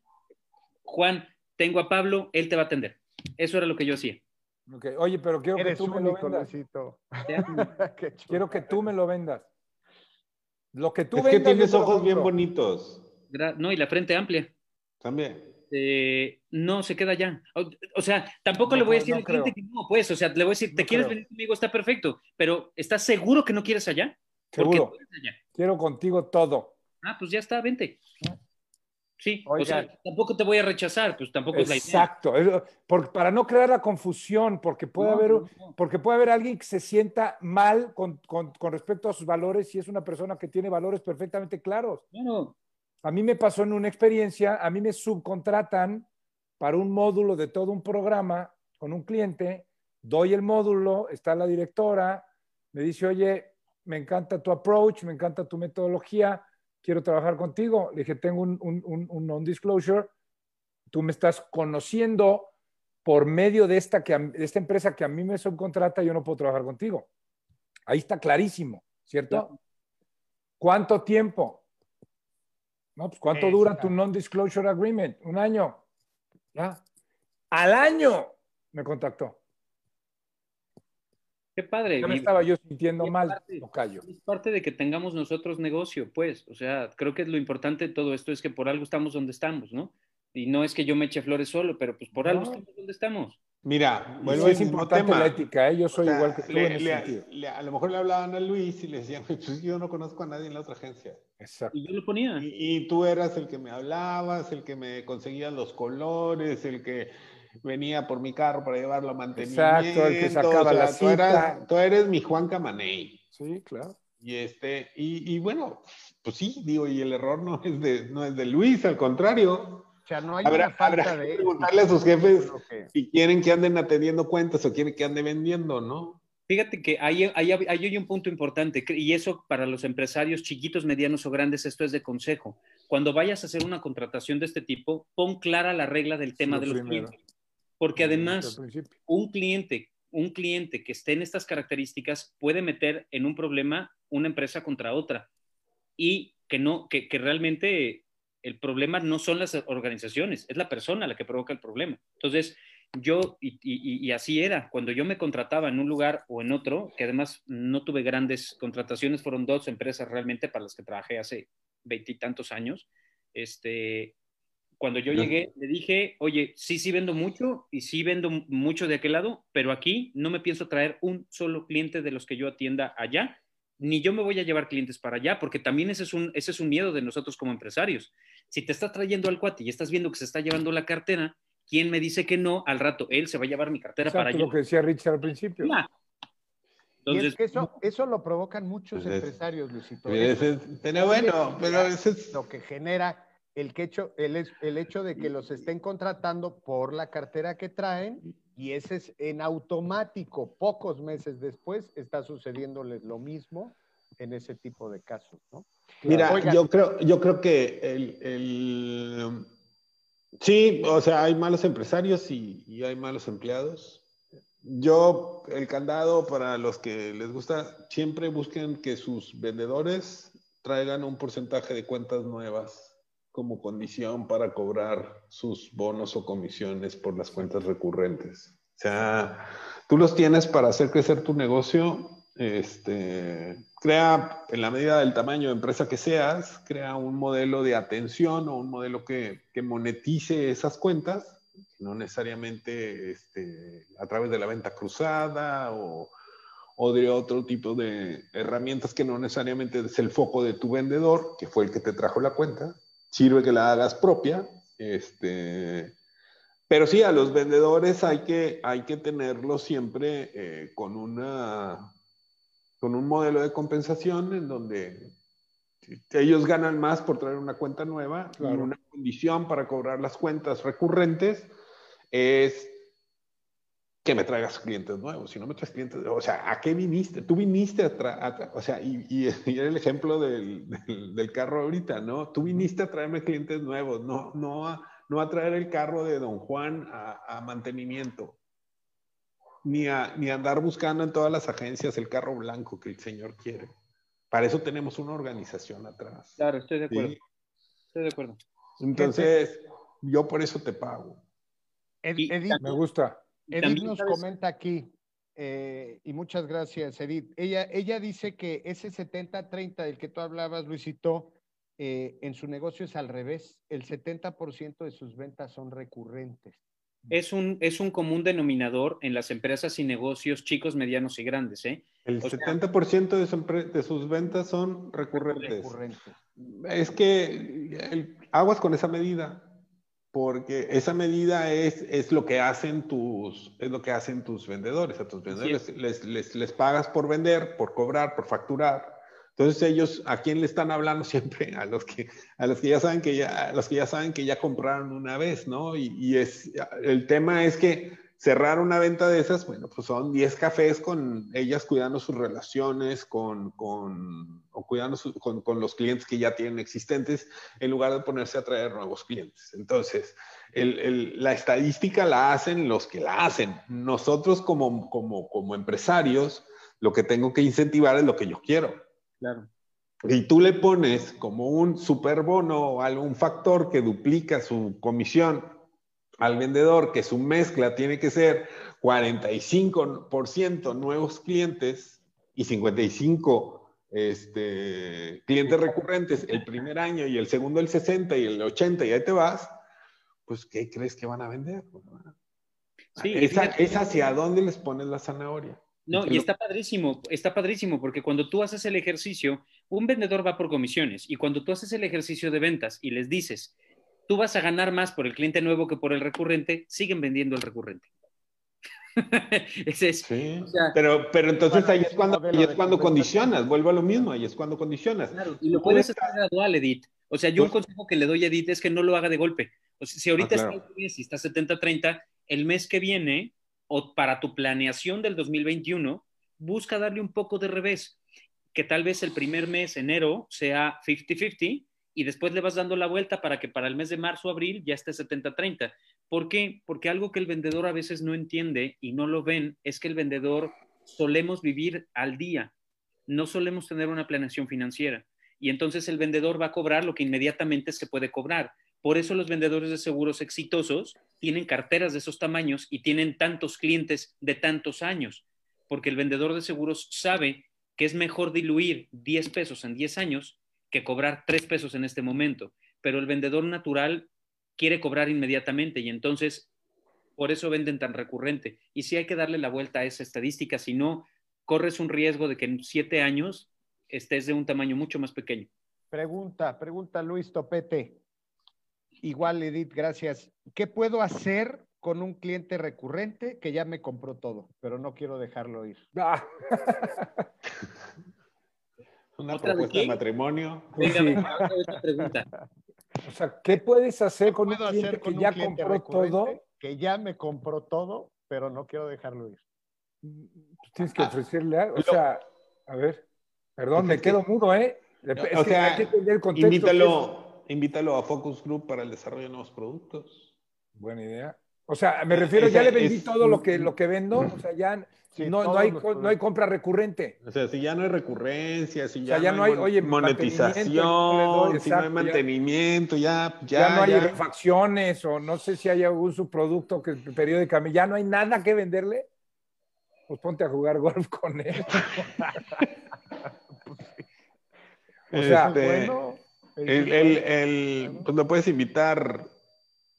Juan, tengo a Pablo, él te va a atender. Eso era lo que yo hacía. Oye, pero quiero que tú me lo vendas. quiero que tú me lo vendas. Lo que tú es que tienes ojos bien bonitos. No, y la frente amplia. También. Eh, no, se queda allá. O, sea, tampoco le voy a decir al cliente que no, pues, o sea, le voy a decir, ¿te quieres venir conmigo? Está perfecto, pero ¿estás seguro que no quieres allá? Seguro. Quiero contigo todo. Ah, pues ya está, vente. Sí, o sea, tampoco te voy a rechazar, pues tampoco es la idea. Exacto, para no crear la confusión, porque puede, haber, porque puede haber alguien que se sienta mal con, respecto a sus valores y es una persona que tiene valores perfectamente claros. Bueno. A mí me pasó en una experiencia, a mí me subcontratan para un módulo de todo un programa con un cliente, doy el módulo, está la directora, me dice, oye, me encanta tu approach, me encanta tu metodología, quiero trabajar contigo. Le dije, tengo un, un, non-disclosure, tú me estás conociendo por medio de esta, que, de esta empresa que a mí me subcontrata, yo no puedo trabajar contigo. Ahí está clarísimo, ¿cierto? ¿Cuánto tiempo? No, pues ¿cuánto dura tu non-disclosure agreement? Un año. ¿Ya? Al año me contactó. Qué padre. Ya me estaba yo sintiendo mal, callo. Es parte de que tengamos nosotros negocio, pues. O sea, creo que lo importante de todo esto es que por algo estamos donde estamos, ¿no? Y no es que yo me eche flores solo, pero pues por algo estamos donde estamos. Mira, bueno, es importante la ética, ¿eh? yo soy igual que tú en ese sentido. a lo mejor le hablaban a Luis y le decían, pues yo no conozco a nadie en la otra agencia. Exacto. Y yo lo ponía. Y, tú eras el que me hablabas, el que me conseguía los colores, el que venía por mi carro para llevarlo a mantenimiento. Exacto, el que sacaba la cita. Tú eres, mi Juan Camaney. Sí, claro. Y este, y, y, bueno, pues sí, digo, y el error no es de, no es de Luis, al contrario. O sea, no hay una falta de preguntarle a sus jefes si quieren que anden atendiendo cuentas o quieren que ande vendiendo, ¿no? Fíjate que ahí, ahí, hay un punto importante, y eso para los empresarios chiquitos, medianos o grandes, esto es de consejo. Cuando vayas a hacer una contratación de este tipo, pon clara la regla del tema de los clientes. Porque además, un cliente, un cliente que esté en estas características puede meter en un problema una empresa contra otra. Y que no, que, realmente el problema no son las organizaciones, es la persona la que provoca el problema. Entonces, yo, y, así era, cuando yo me contrataba en un lugar o en otro, que además no tuve grandes contrataciones, fueron dos empresas realmente para las que trabajé hace veintitantos años, este, cuando yo llegué, le dije, oye, sí, sí vendo mucho y sí vendo mucho de aquel lado, pero aquí no me pienso traer un solo cliente de los que yo atienda allá, ni yo me voy a llevar clientes para allá, porque también ese es un, ese es un miedo de nosotros como empresarios. Si te estás trayendo al cuate y estás viendo que se está llevando la cartera, ¿quién me dice que no? Al rato él se va a llevar mi cartera para allá. lo que decía Richard al principio. Entonces, eso, eso lo provocan muchos pues empresarios, Luisito. pero bueno, pero eso es lo que genera el, que hecho, el, el hecho de que los estén contratando por la cartera que traen y ese es en automático, pocos meses después está sucediéndoles lo mismo en ese tipo de casos, ¿no? Mira, yo creo, yo creo que el, sí, o sea, hay malos empresarios y, y, hay malos empleados. Yo, el candado para los que les gusta, siempre busquen que sus vendedores traigan un porcentaje de cuentas nuevas como condición para cobrar sus bonos o comisiones por las cuentas recurrentes. O sea, tú los tienes para hacer crecer tu negocio, este, crea, en la medida del tamaño de empresa que seas, crea un modelo de atención o un modelo que, que monetice esas cuentas, no necesariamente este, a través de la venta cruzada o, o de otro tipo de herramientas que no necesariamente es el foco de tu vendedor, que fue el que te trajo la cuenta, sirve que la hagas propia. Este, pero sí, a los vendedores hay que, hay que tenerlos siempre eh, con, una, con un modelo de compensación en donde ellos ganan más por traer una cuenta nueva una condición para cobrar las cuentas recurrentes es que me traigas clientes nuevos. Si no me traes clientes, o sea, ¿a qué viniste? Tú viniste a, o sea, y, y, era el ejemplo del, del, carro ahorita, ¿no? Tú viniste a traerme clientes nuevos, no, no, a, no a traer el carro de Don Juan a, mantenimiento, ni a, ni andar buscando en todas las agencias el carro blanco que el señor quiere. Para eso tenemos una organización atrás. Claro, estoy de acuerdo. Estoy de acuerdo. Entonces, yo por eso te pago. Edith, me gusta. Edith nos comenta aquí, eh, y muchas gracias, Edith. Ella, ella dice que ese 70-30 del que tú hablabas, Luisito, eh, en su negocio es al revés. El 70% de sus ventas son recurrentes. Es un, es un común denominador en las empresas y negocios chicos, medianos y grandes. ¿eh? El 70% de, sus ventas son recurrentes. recurrentes. Es que aguas con esa medida porque esa medida es, es, lo que hacen tus, es lo que hacen tus vendedores. A tus vendedores les, les, les, pagas por vender, por cobrar, por facturar. Entonces ellos, ¿a quién le están hablando siempre? A los que, a los que ya saben que ya, a los que ya saben que ya compraron una vez, ¿no? Y, y es, el tema es que cerrar una venta de esas, bueno, pues son 10 cafés con ellas cuidando sus relaciones, con, con o cuidando con, con, los clientes que ya tienen existentes, en lugar de ponerse a traer nuevos clientes. Entonces, el, el, la estadística la hacen los que la hacen. Nosotros como, como, como empresarios, lo que tengo que incentivar es lo que yo quiero. Claro. Y tú le pones como un superbono o algún factor que duplica su comisión al vendedor que su mezcla tiene que ser 45% nuevos clientes y 55 este, clientes recurrentes el primer año y el segundo el 60 y el 80 y ahí te vas, pues ¿qué crees que van a vender? Sí, es, hacia dónde les pones la zanahoria. No, y está padrísimo, está padrísimo, porque cuando tú haces el ejercicio, un vendedor va por comisiones, y cuando tú haces el ejercicio de ventas y les dices, tú vas a ganar más por el cliente nuevo que por el recurrente, siguen vendiendo el recurrente. es Sí, pero, pero entonces ahí es cuando, ahí es cuando condicionas, vuelvo a lo mismo, ahí es cuando condicionas. Claro, y lo puedes hacer gradual, Edith. O sea, yo un consejo que le doy a Edith es que no lo haga de golpe. O sea, si ahorita ah, está, si está 70-30, el mes que viene, o para tu planeación del 2021, busca darle un poco de revés. Que tal vez el primer mes, enero, sea 50-50, y después le vas dando la vuelta para que para el mes de marzo o abril ya esté 70-30. ¿Por qué? Porque algo que el vendedor a veces no entiende y no lo ven es que el vendedor solemos vivir al día, no solemos tener una planeación financiera. Y entonces el vendedor va a cobrar lo que inmediatamente se puede cobrar. Por eso los vendedores de seguros exitosos tienen carteras de esos tamaños y tienen tantos clientes de tantos años, porque el vendedor de seguros sabe que es mejor diluir 10 pesos en 10 años que cobrar tres pesos en este momento, pero el vendedor natural quiere cobrar inmediatamente y entonces por eso venden tan recurrente. Y sí hay que darle la vuelta a esa estadística, si no, corres un riesgo de que en siete años estés de un tamaño mucho más pequeño. Pregunta, pregunta Luis Topete. Igual, Edith, gracias. ¿Qué puedo hacer con un cliente recurrente que ya me compró todo, pero no quiero dejarlo ir? Ah. Una propuesta de, matrimonio. Venga, otra pregunta. O sea, ¿qué puedes hacer con un cliente que ya compró todo? Que ya me compró todo, pero no quiero dejarlo ir. Pues tienes que ofrecerle algo. O sea, a ver, perdón, me quedo mudo, ¿eh? o sea, invítalo, invítalo a Focus Group para el desarrollo de nuevos productos. Buena idea. O sea, me refiero, ya le vendí todo lo que, lo que vendo, o sea, ya no, no, hay, no hay compra recurrente. O sea, si ya no hay recurrencia, si ya, no, hay, oye, monetización, si no hay mantenimiento, ya, ya, ya, no hay refacciones o no sé si hay algún subproducto que periódicamente, ya no hay nada que venderle, pues ponte a jugar golf con él. o sea, este, bueno, el, el, el, pues lo puedes invitar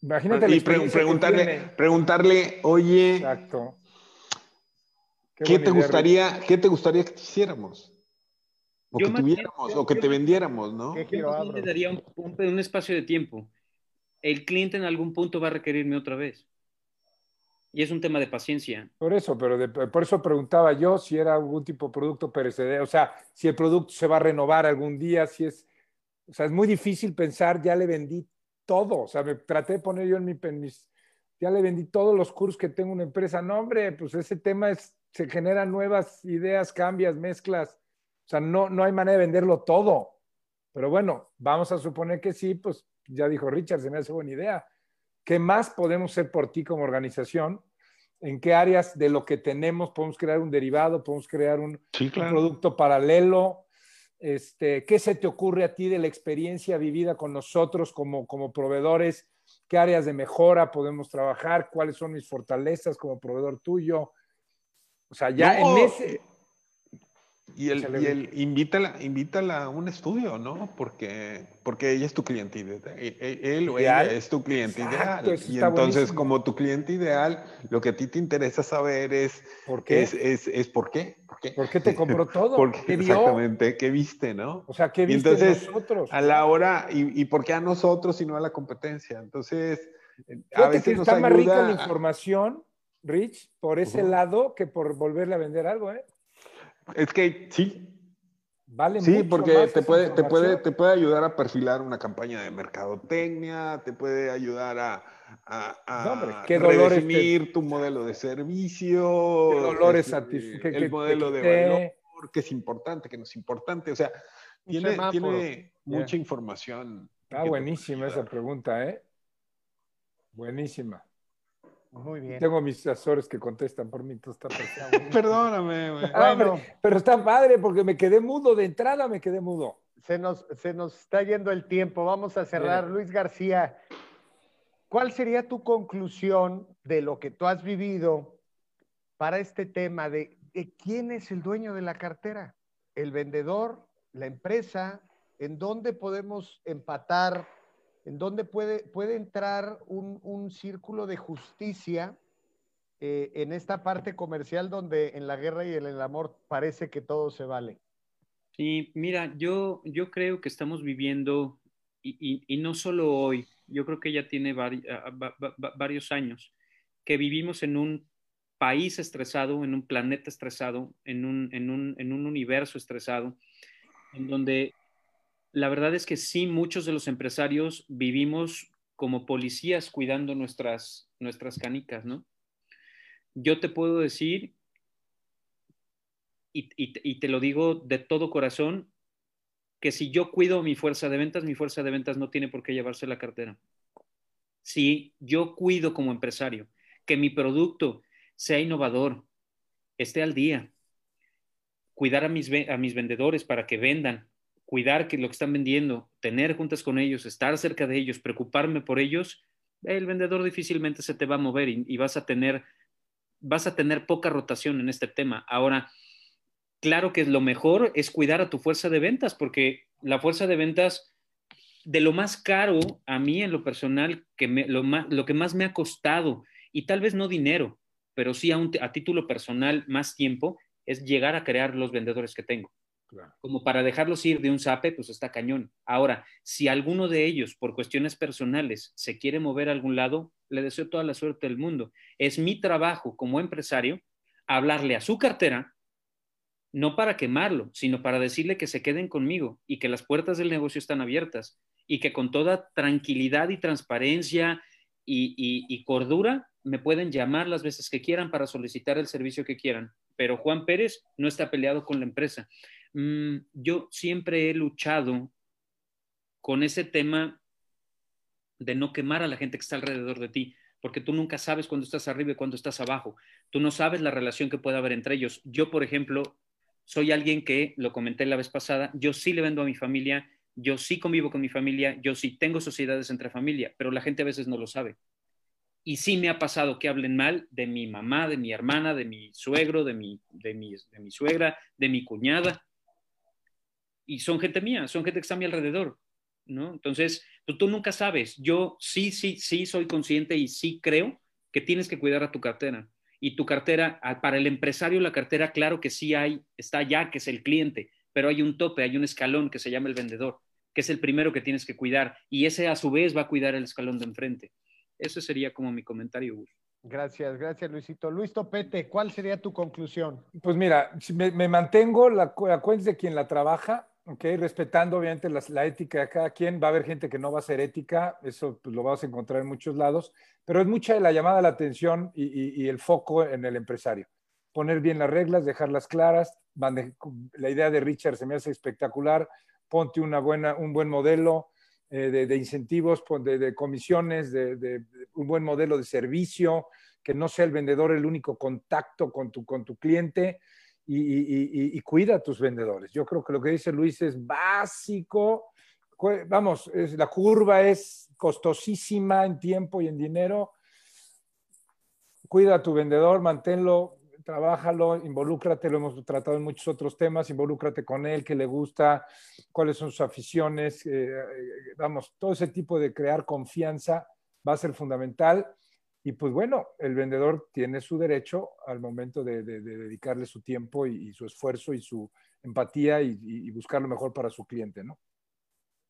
Imagínate y preguntarle, preguntarle, oye, Exacto. Qué, te gustaría, ¿qué te gustaría que hiciéramos? O que tuviéramos, o que te vendiéramos, ¿no? Yo le daría un, un, espacio de tiempo. El cliente en algún punto va a requerirme otra vez. Y es un tema de paciencia. Por eso, pero por eso preguntaba yo si era algún tipo de producto perecedero, o sea, si el producto se va a renovar algún día, si es, o sea, es muy difícil pensar, ya le vendí todo. O sea, me traté de poner yo en, mi, mis ya le vendí todos los cursos que tengo en una empresa. No, hombre, pues ese tema es, se generan nuevas ideas, cambias, mezclas. O sea, no, no hay manera de venderlo todo. Pero bueno, vamos a suponer que sí, pues ya dijo Richard, se me hace buena idea. ¿Qué más podemos hacer por ti como organización? ¿En qué áreas de lo que tenemos podemos crear un derivado, podemos crear un, Sí, claro. un producto paralelo? Este, ¿Qué se te ocurre a ti de la experiencia vivida con nosotros como, como proveedores? ¿Qué áreas de mejora podemos trabajar? ¿Cuáles son mis fortalezas como proveedor tuyo? O sea, ya No, en ese... Y el, y el invítala, invítala a un estudio, ¿no? Porque, porque ella es tu cliente ideal. Él o ella Ideal. es tu cliente Exacto, ideal. Y entonces, buenísimo. como tu cliente ideal, lo que a ti te interesa saber es, ¿Por qué? es, es, es por qué. ¿Por qué? ¿Por qué te compró todo? Porque, ¿Qué vio? exactamente, ¿qué viste, no? O sea, ¿qué Y viste en entonces, nosotros? A la hora, y, y por qué a nosotros y no a la competencia? Entonces, a Fíjate veces que está más rica la a- información, Rich, por ese lado que por volverle a vender algo, ¿eh? Es que sí, Vale Sí, mucho porque te puede, te, puede, te puede ayudar a perfilar una campaña de mercadotecnia, te puede ayudar a, a, a No, hombre, qué dolores te- redefinir tu modelo de servicio, Qué dolores este, satisf- que- que el modelo de valor, que es importante, que no es importante. O sea, tiene, tiene mucha información. Está buenísima esa pregunta, ¿eh? Buenísima. Muy bien. Tengo mis asesores que contestan por mí, entonces está. Perdóname, güey. Ah, Bueno. pero está padre porque me quedé mudo, de entrada me quedé mudo. Se nos, se nos está yendo el tiempo. Vamos a cerrar. Bien. Luis García, ¿cuál sería tu conclusión de lo que tú has vivido para este tema de, de quién es el dueño de la cartera? ¿El vendedor? ¿La empresa? ¿En dónde podemos empatar? ¿En dónde puede, puede entrar un, un círculo de justicia eh, en esta parte comercial donde en la guerra y en el amor parece que todo se vale? Sí, mira, yo, yo creo que estamos viviendo, y, y- y no solo hoy, yo creo que ya tiene vari- va- va- va- varios años, que vivimos en un país estresado, en un planeta estresado, en un, en un, en un universo estresado, en donde la verdad es que sí, muchos de los empresarios vivimos como policías cuidando nuestras, nuestras canicas, ¿no? Yo te puedo decir y, te lo digo de todo corazón, que si yo cuido mi fuerza de ventas, mi fuerza de ventas no tiene por qué llevarse la cartera. Si yo cuido como empresario que mi producto sea innovador, esté al día, cuidar a mis, a mis vendedores para que vendan, cuidar que lo que están vendiendo, tener juntas con ellos, estar cerca de ellos, preocuparme por ellos, el vendedor difícilmente se te va a mover y, vas a tener vas a tener poca rotación en este tema. Ahora, claro que lo mejor es cuidar a tu fuerza de ventas, porque la fuerza de ventas, de lo más caro a mí en lo personal, que me- lo, más, lo que más me ha costado, y tal vez no dinero, pero sí a, un- a título personal más tiempo, es llegar a crear los vendedores que tengo. Como para dejarlos ir de un zape, pues está cañón. Ahora, si alguno de ellos, por cuestiones personales, se quiere mover a algún lado, le deseo toda la suerte del mundo. Es mi trabajo como empresario hablarle a su cartera, no para quemarlo, sino para decirle que se queden conmigo y que las puertas del negocio están abiertas y que con toda tranquilidad y transparencia y, cordura me pueden llamar las veces que quieran para solicitar el servicio que quieran. Pero Juan Pérez no está peleado con la empresa. Mm, yo siempre he luchado con ese tema de no quemar a la gente que está alrededor de ti, porque tú nunca sabes cuándo estás arriba y cuándo estás abajo. Tú no sabes la relación que puede haber entre ellos. Yo, por ejemplo, soy alguien que, lo comenté la vez pasada, yo sí le vendo a mi familia, yo sí convivo con mi familia, yo sí tengo sociedades entre familia, pero la gente a veces no lo sabe. Y sí me ha pasado que hablen mal de mi mamá, de mi hermana, de mi suegro, de mi, de mi, de mi suegra, de mi cuñada. Y son gente mía, son gente que está a mi alrededor. ¿no? Entonces, tú, tú nunca sabes. Yo sí, sí, sí soy consciente y sí creo que tienes que cuidar a tu cartera. Y tu cartera, a- para el empresario, la cartera, claro que sí hay, está allá, que es el cliente, pero hay un tope, hay un escalón que se llama el vendedor, que es el primero que tienes que cuidar. Y ese a su vez va a cuidar el escalón de enfrente. Eso sería como mi comentario, Gus. Gracias, gracias Luisito. Luis Topete, ¿cuál sería tu conclusión? Pues mira, me, me mantengo, la, la cuenta de quien la trabaja, Ok, respetando obviamente la ética de cada quien. Va a haber gente que no va a ser ética, eso pues, lo vas a encontrar en muchos lados, pero es mucha la llamada a la atención y, el foco en el empresario. Poner bien las reglas, dejarlas claras. La idea de Richard se me hace espectacular. Ponte una buena, un buen modelo eh, de, incentivos, de, comisiones, de, un buen modelo de servicio, que no sea el vendedor el único contacto con tu, con tu cliente y, cuida a tus vendedores. Yo creo que lo que dice Luis es básico. Vamos, la curva es costosísima en tiempo y en dinero. Cuida a tu vendedor, manténlo, trabájalo, involúcrate, lo hemos tratado en muchos otros temas, involúcrate con él, qué le gusta, cuáles son sus aficiones, eh, eh, vamos, todo ese tipo de crear confianza va a ser fundamental. Y pues bueno, el vendedor tiene su derecho al momento de, dedicarle su tiempo y, su esfuerzo y su empatía y, buscar lo mejor para su cliente, ¿no?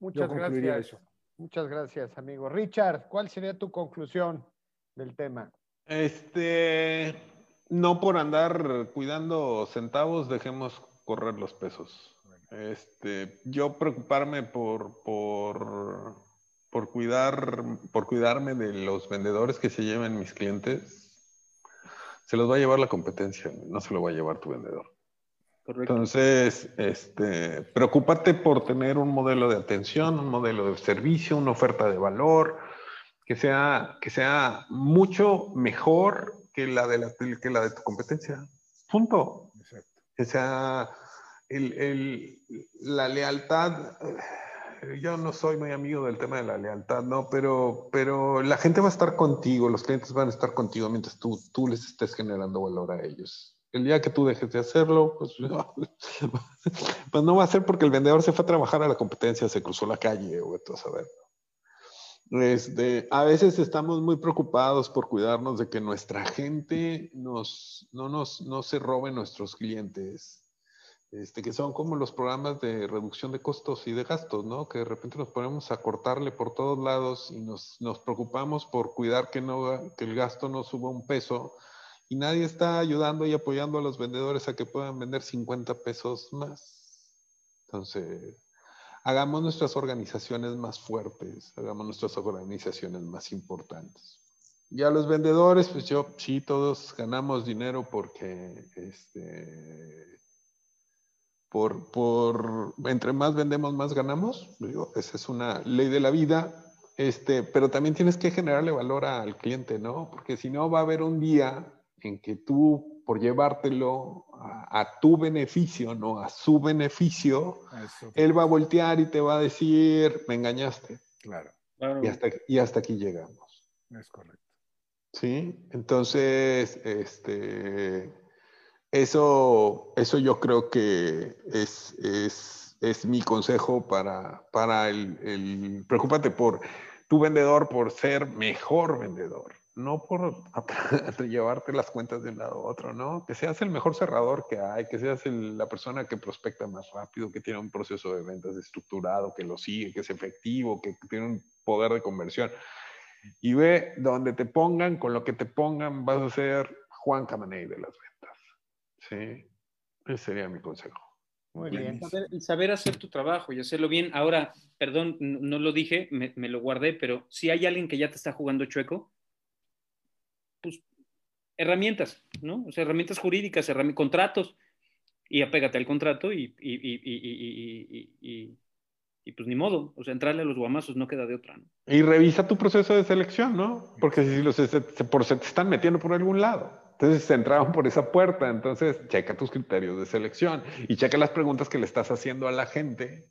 Muchas gracias. Muchas gracias, amigo. Richard, ¿cuál sería tu conclusión del tema? Este, no por andar cuidando centavos, dejemos correr los pesos. Este, yo preocuparme por, por por cuidar, por cuidarme de los vendedores que se lleven mis clientes, se los va a llevar la competencia, no se lo va a llevar tu vendedor. Entonces, este, preocúpate por tener un modelo de atención, un modelo de servicio, una oferta de valor que sea, que sea mucho mejor que la de, la, que la de tu competencia. Punto. Que sea el, el, la lealtad yo no soy muy amigo del tema de la lealtad, ¿no? Pero, pero la gente va a estar contigo, los clientes van a estar contigo mientras tú, tú les estés generando valor a ellos. El día que tú dejes de hacerlo, pues, pues no va a ser porque el vendedor se fue a trabajar a la competencia, se cruzó la calle o esto a saber. Este, a veces estamos muy preocupados por cuidarnos de que nuestra gente nos, no, nos, no se robe nuestros clientes este, que son como los programas de reducción de costos y de gastos, ¿no? Que de repente nos ponemos a cortarle por todos lados y nos, nos preocupamos por cuidar que, no, que el gasto no suba un peso y nadie está ayudando y apoyando a los vendedores a que puedan vender 50 pesos más. Entonces, hagamos nuestras organizaciones más fuertes, hagamos nuestras organizaciones más importantes. Y a los vendedores, pues yo, sí, todos ganamos dinero porque este, por, por, entre más vendemos, más ganamos. Digo, esa es una ley de la vida. Este, pero también tienes que generarle valor al cliente, ¿no? Porque si no, va a haber un día en que tú, por llevártelo a, tu beneficio, no a su beneficio, él va a voltear y te va a decir, me engañaste. Claro. Y, hasta, y hasta aquí llegamos. Es correcto. Sí, entonces, este, eso, eso yo creo que es, es, es mi consejo para, para el, el, Preocúpate por tu vendedor, por ser mejor vendedor, no por llevarte las cuentas de un lado a otro, ¿no? Que seas el mejor cerrador que hay, que seas la persona que prospecta más rápido, que tiene un proceso de ventas estructurado, que lo sigue, que es efectivo, que tiene un poder de conversión. Y ve donde te pongan, con lo que te pongan, vas a ser Juan Camaney de las ventas. Sí, ese sería mi consejo. Muy bien. Saber, hacer tu trabajo y hacerlo bien. Ahora, perdón, no, lo dije, me, lo guardé, pero si hay alguien que ya te está jugando chueco, pues herramientas, ¿no? O sea, herramientas jurídicas, contratos, y apégate al contrato y, y, pues ni modo, o sea, entrarle a los guamazos no queda de otra, ¿no? Y revisa tu proceso de selección, ¿no? Porque si los se, se, se te están metiendo por algún lado. Entonces entraban por esa puerta. Entonces, checa tus criterios de selección y checa las preguntas que le estás haciendo a la gente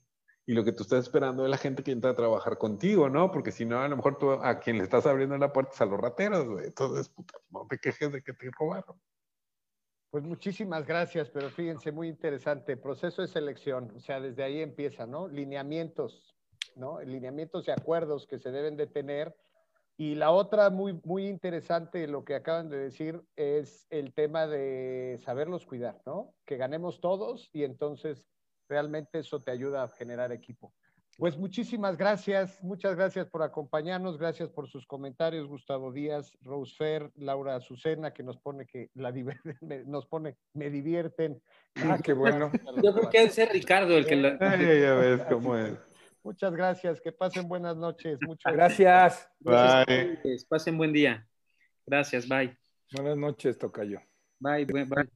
y lo que tú estás esperando de la gente que entra a trabajar contigo, ¿no? Porque si no, a lo mejor tú a quien le estás abriendo la puerta es a los rateros, güey. Entonces, puta, no te quejes de que te robaron. Pues muchísimas gracias, pero fíjense, muy interesante. Proceso de selección, o sea, desde ahí empieza, ¿no? Lineamientos, ¿no? Lineamientos y acuerdos que se deben de tener y la otra muy, muy interesante, lo que acaban de decir, es el tema de saberlos cuidar, ¿no? Que ganemos todos y entonces realmente eso te ayuda a generar equipo. Pues muchísimas gracias, muchas gracias por acompañarnos, gracias por sus comentarios, Gustavo Díaz, Rose Fer, Laura Azucena, que nos pone que la me, nos pone, me divierten. Ah, qué bueno. Yo creo que es Ricardo el que lo... ya ves cómo es. Muchas gracias, que pasen buenas noches. Muchas gracias. Bye. Pasen buen día. Gracias, bye. Buenas noches, Tocayo. Bye, bye.